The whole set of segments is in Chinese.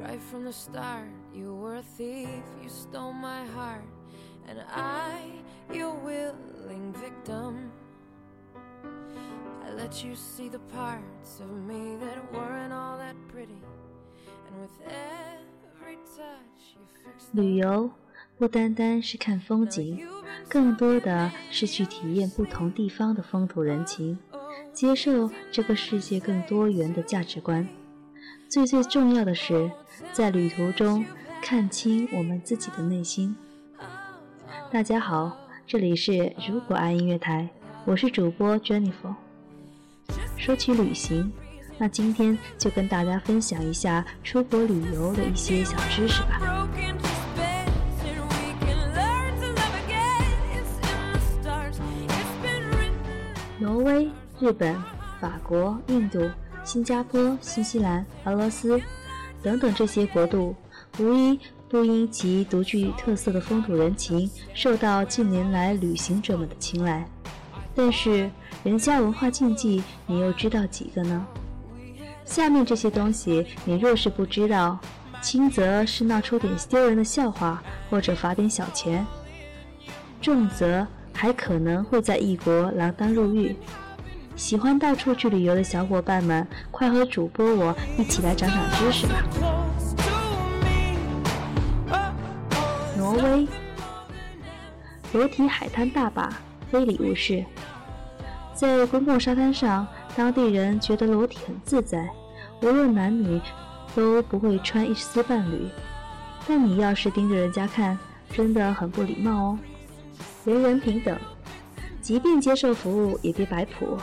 Right from the start, you were a thief, you stole my heart, and I, your willing victim. I let you see the parts of me that weren't all that pretty, and with every touch, you fixed 旅游不单单是看风景，更多的是去体验不同地方的风土人情，接受这个世界更多元的价值观。最最重要的是，在旅途中看清我们自己的内心。大家好，这里是如果爱音乐台，我是主播 Jennifer。说起旅行，那今天就跟大家分享一下出国旅游的一些小知识吧。挪威、日本、法国、印度、新加坡、新西兰、俄罗斯等等这些国度，无一不因其独具特色的风土人情，受到近年来旅行者们的青睐。但是，人家文化禁忌，你又知道几个呢？下面这些东西，你若是不知道，轻则是闹出点丢人的笑话，或者罚点小钱；重则还可能会在异国锒铛入狱。喜欢到处去旅游的小伙伴们，快和主播我一起来长长知识吧！挪威裸体海滩大坝，非礼勿视。在公共沙滩上，当地人觉得裸体很自在，无论男女都不会穿一丝半缕。但你要是盯着人家看，真的很不礼貌哦。人人平等，即便接受服务也别摆谱，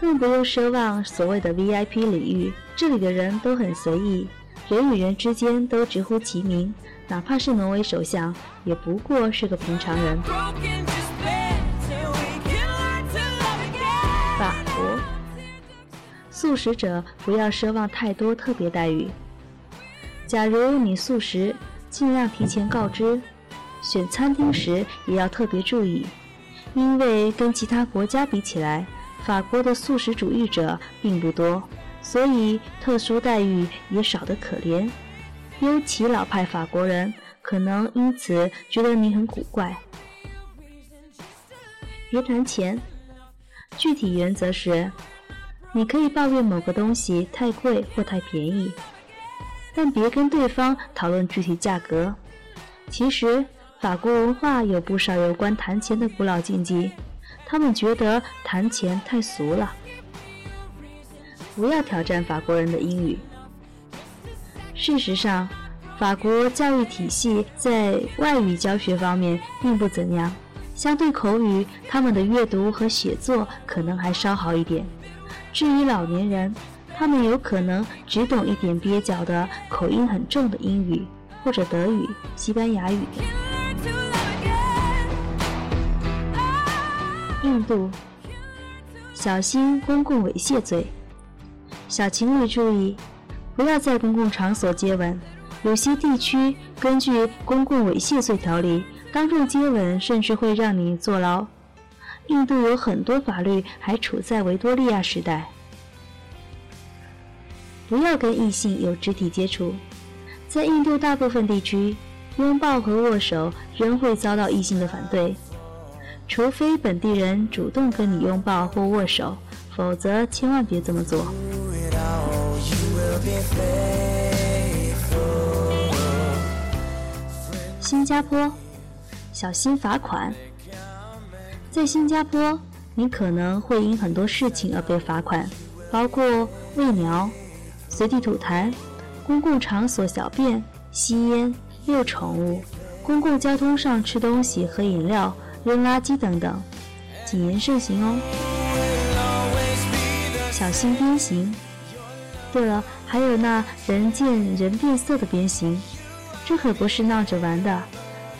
更不用奢望所谓的 VIP 礼遇。这里的人都很随意，人与人之间都直呼其名，哪怕是挪威首相，也不过是个平常人。法国，素食者不要奢望太多特别待遇。假如你素食，尽量提前告知。选餐厅时也要特别注意，因为跟其他国家比起来，法国的素食主义者并不多，所以特殊待遇也少得可怜。尤其老派法国人可能因此觉得你很古怪。别谈钱，具体原则是，你可以抱怨某个东西太贵或太便宜，但别跟对方讨论具体价格。其实，法国文化有不少有关谈钱的古老禁忌，他们觉得谈钱太俗了。不要挑战法国人的英语。事实上，法国教育体系在外语教学方面并不怎样。相对口语，他们的阅读和写作可能还稍好一点。至于老年人，他们有可能只懂一点蹩脚的、口音很重的英语，或者德语、西班牙语。印度，小心公共猥亵罪。小情侣注意，不要在公共场所接吻。有些地区根据《公共猥亵罪条例》，当众接吻甚至会让你坐牢。印度有很多法律还处在维多利亚时代。不要跟异性有肢体接触。在印度大部分地区，拥抱和握手仍会遭到异性的反对。除非本地人主动跟你拥抱或握手，否则千万别这么做。新加坡，小心罚款。在新加坡，你可能会因很多事情而被罚款，包括喂鸟、随地吐痰、公共场所小便、吸烟、遛宠物、公共交通上吃东西、喝饮料、扔垃圾等等，谨言慎行哦。小心鞭刑。对了，还有那人见人变色的鞭刑，这可不是闹着玩的。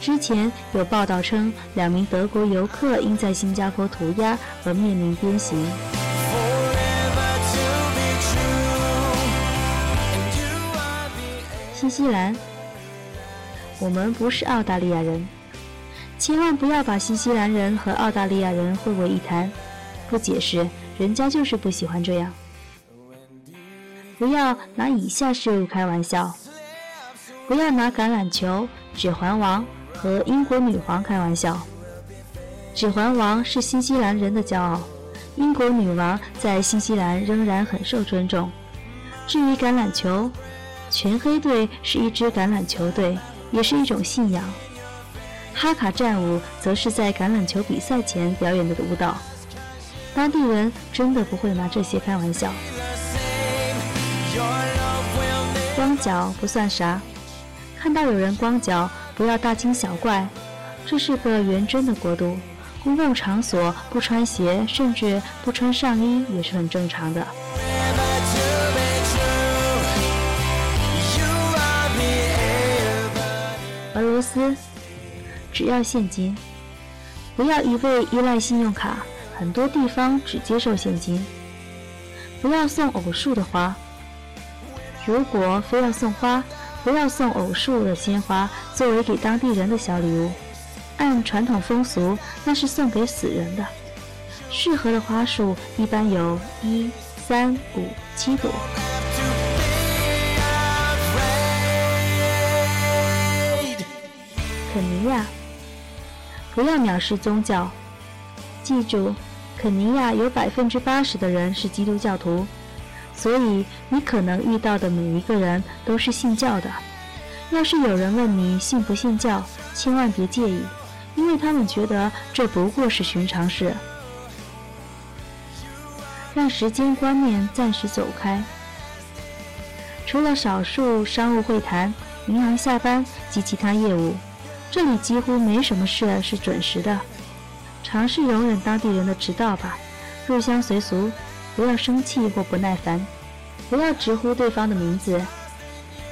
之前有报道称，两名德国游客因在新加坡涂鸦而面临鞭刑。新西兰，我们不是澳大利亚人，千万不要把新西兰人和澳大利亚人混为一谈。不解释，人家就是不喜欢这样。不要拿以下事物开玩笑：不要拿橄榄球、指环王和英国女皇开玩笑。指环王是新西兰人的骄傲，英国女王在新西兰仍然很受尊重。至于橄榄球，全黑队是一支橄榄球队，也是一种信仰。哈卡战舞则是在橄榄球比赛前表演的舞蹈。当地人真的不会拿这些开玩笑。光脚不算啥，看到有人光脚，不要大惊小怪。这是个圆真的国度，公共场所不穿鞋，甚至不穿上衣也是很正常的。俄罗斯只要现金，不要一味依赖信用卡，很多地方只接受现金。不要送偶数的花，如果非要送花，不要送偶数的鲜花作为给当地人的小礼物。按传统风俗，那是送给死人的。适合的花束一般有一、三、五、七朵。肯尼亚，不要藐视宗教。记住，肯尼亚有百分之八十的人是基督教徒，所以你可能遇到的每一个人都是信教的。要是有人问你信不信教，千万别介意，因为他们觉得这不过是寻常事。让时间观念暂时走开。除了少数商务会谈、银行下班及其他业务。这里几乎没什么事是准时的，尝试容忍当地人的迟到吧，入乡随俗，不要生气或不耐烦，不要直呼对方的名字，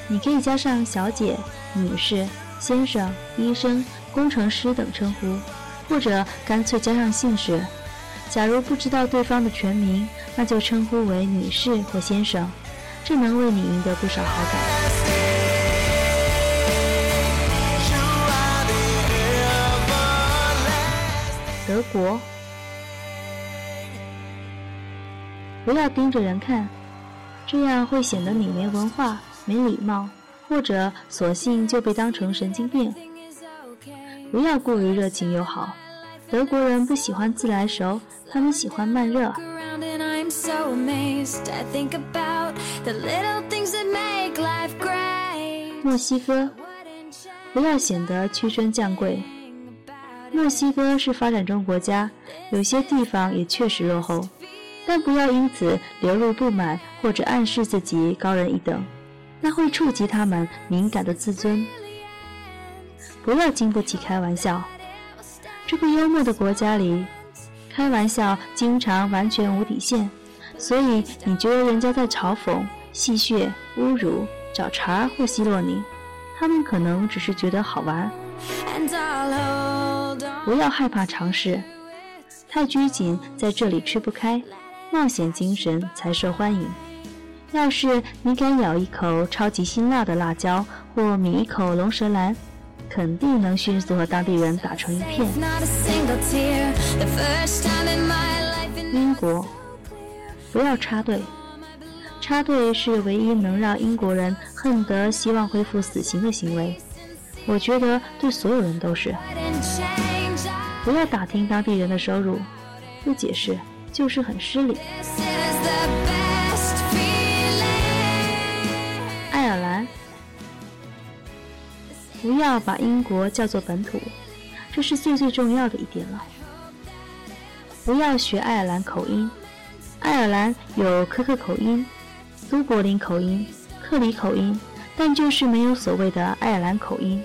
你可以加上小姐、女士、先生、医生、工程师等称呼，或者干脆加上姓氏。假如不知道对方的全名，那就称呼为女士或先生，这能为你赢得不少好感。德国，不要盯着人看，这样会显得你没文化、没礼貌，或者索性就被当成神经病。不要过于热情友好，德国人不喜欢自来熟，他们喜欢慢热。墨西哥，不要显得屈尊降贵。墨西哥是发展中国家，有些地方也确实落后，但不要因此流露不满或者暗示自己高人一等，那会触及他们敏感的自尊。不要经不起开玩笑，这个幽默的国家里，开玩笑经常完全无底线，所以你觉得人家在嘲讽、戏谑、侮辱、找茬或奚落你，他们可能只是觉得好玩。不要害怕尝试，太拘谨在这里吃不开，冒险精神才受欢迎。要是你敢咬一口超级辛辣的辣椒，或抿一口龙舌兰，肯定能迅速和当地人打成一片。英国，不要插队，插队是唯一能让英国人恨得希望恢复死刑的行为。我觉得对所有人都是。不要打听当地人的收入，不解释就是很失礼。爱尔兰，不要把英国叫做本土，这是最最重要的一点了。不要学爱尔兰口音，爱尔兰有科克口音、都柏林口音、克里口音，但就是没有所谓的爱尔兰口音。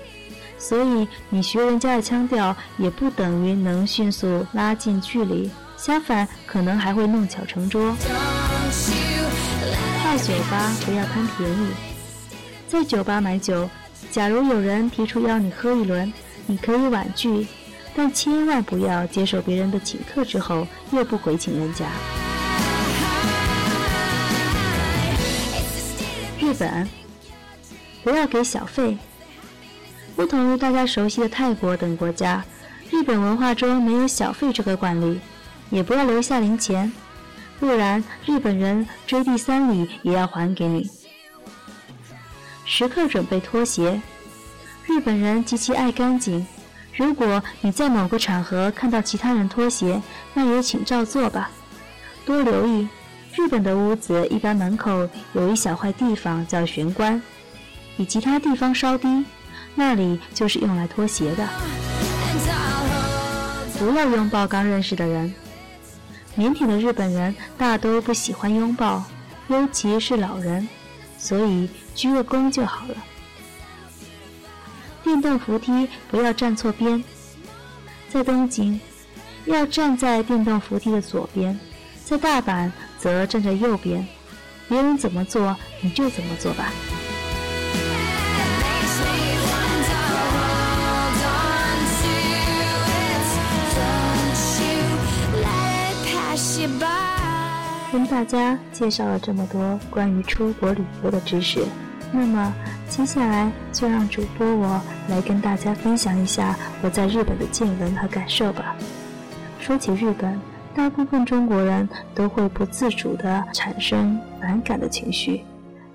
所以你学人家的腔调，也不等于能迅速拉近距离，相反，可能还会弄巧成拙。到酒吧不要贪便宜，在酒吧买酒，假如有人提出邀你喝一轮，你可以婉拒，但千万不要接受别人的请客之后又不回请人家。日本，不要给小费。不同于大家熟悉的泰国等国家，日本文化中没有小费这个惯例，也不要留下零钱，不然日本人追第三礼也要还给你。时刻准备拖鞋，日本人极其爱干净。如果你在某个场合看到其他人脱鞋，那也请照做吧。多留意，日本的屋子一般门口有一小块地方叫玄关，比其他地方稍低，那里就是用来脱鞋的。不要拥抱刚认识的人。腼腆的日本人大都不喜欢拥抱，尤其是老人，所以鞠个躬就好了。电动扶梯不要站错边，在东京要站在电动扶梯的左边，在大阪则站在右边。别人怎么做你就怎么做吧。跟大家介绍了这么多关于出国旅游的知识，那么接下来就让主播我来跟大家分享一下我在日本的见闻和感受吧。说起日本，大部分中国人都会不自主地产生反感的情绪。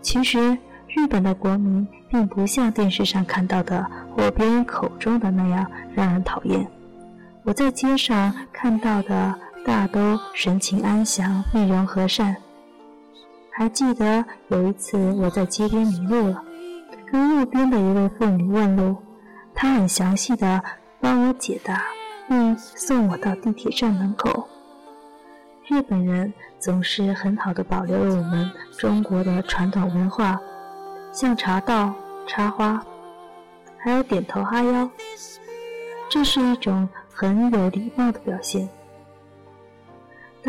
其实，日本的国民并不像电视上看到的或别人口中的那样让人讨厌。我在街上看到的大都神情安详、面容和善。还记得有一次我在街边迷路了，跟路边的一位妇女问路，她很详细的帮我解答，并送我到地铁站门口。日本人总是很好的保留了我们中国的传统文化，像茶道、插花，还有点头哈腰，这是一种很有礼貌的表现。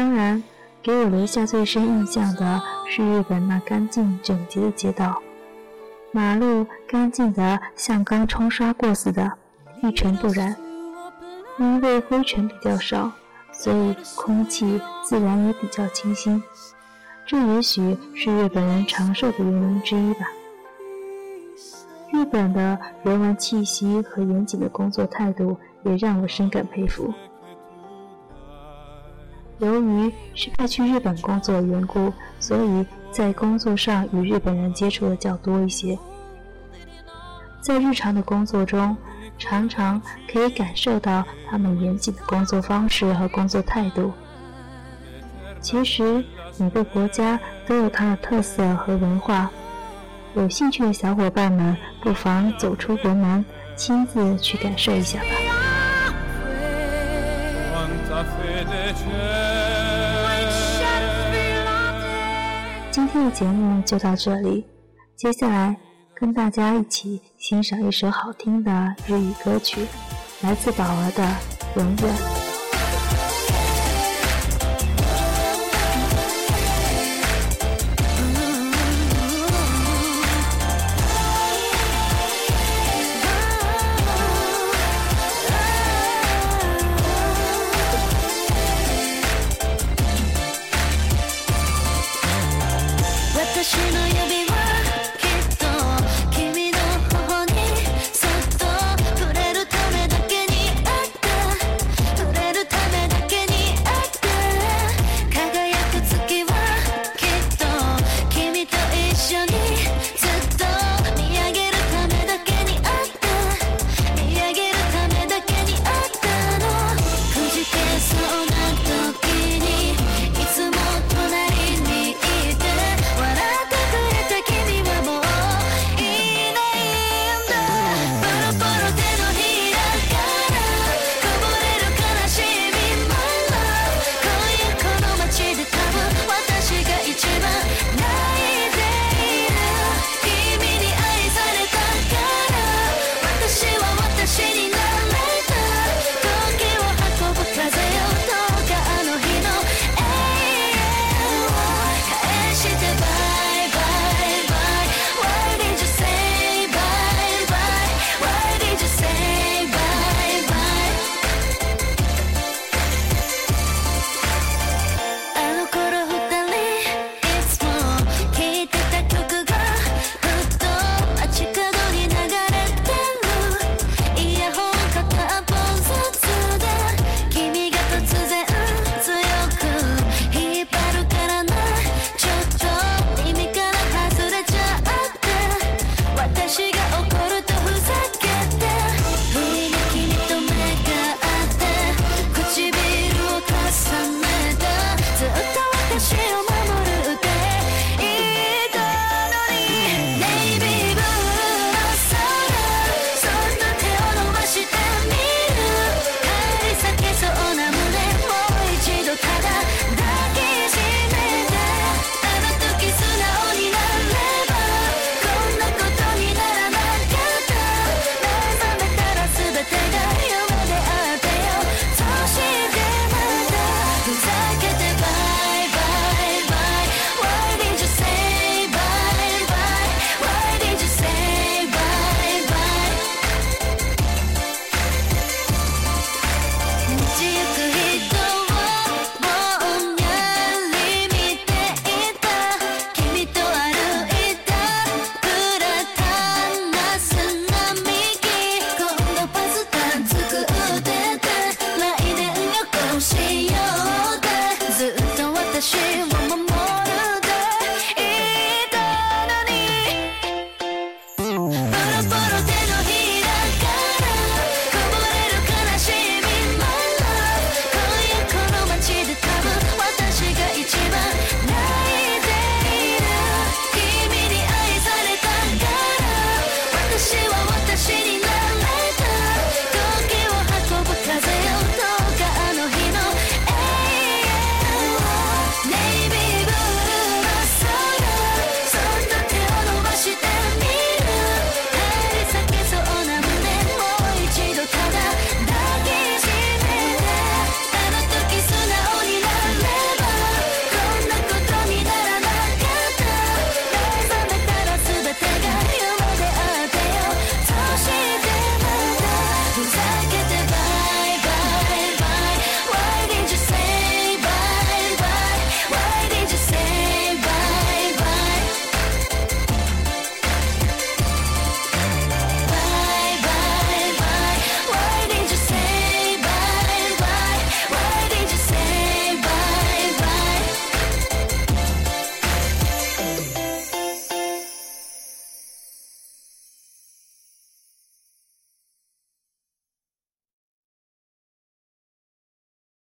当然，给我留下最深印象的是日本那干净整洁的街道，马路干净得像刚冲刷过似的，一尘不染。因为灰尘比较少，所以空气自然也比较清新。这也许是日本人长寿的原因之一吧。日本的人文气息和严谨的工作态度也让我深感佩服。由于是派去日本工作的缘故，所以在工作上与日本人接触的较多一些。在日常的工作中，常常可以感受到他们严谨的工作方式和工作态度。其实每个国家都有它的特色和文化，有兴趣的小伙伴们不妨走出国门，亲自去感受一下吧。今天的节目就到这里，接下来跟大家一起欣赏一首好听的日语歌曲，来自宝儿的《永远》。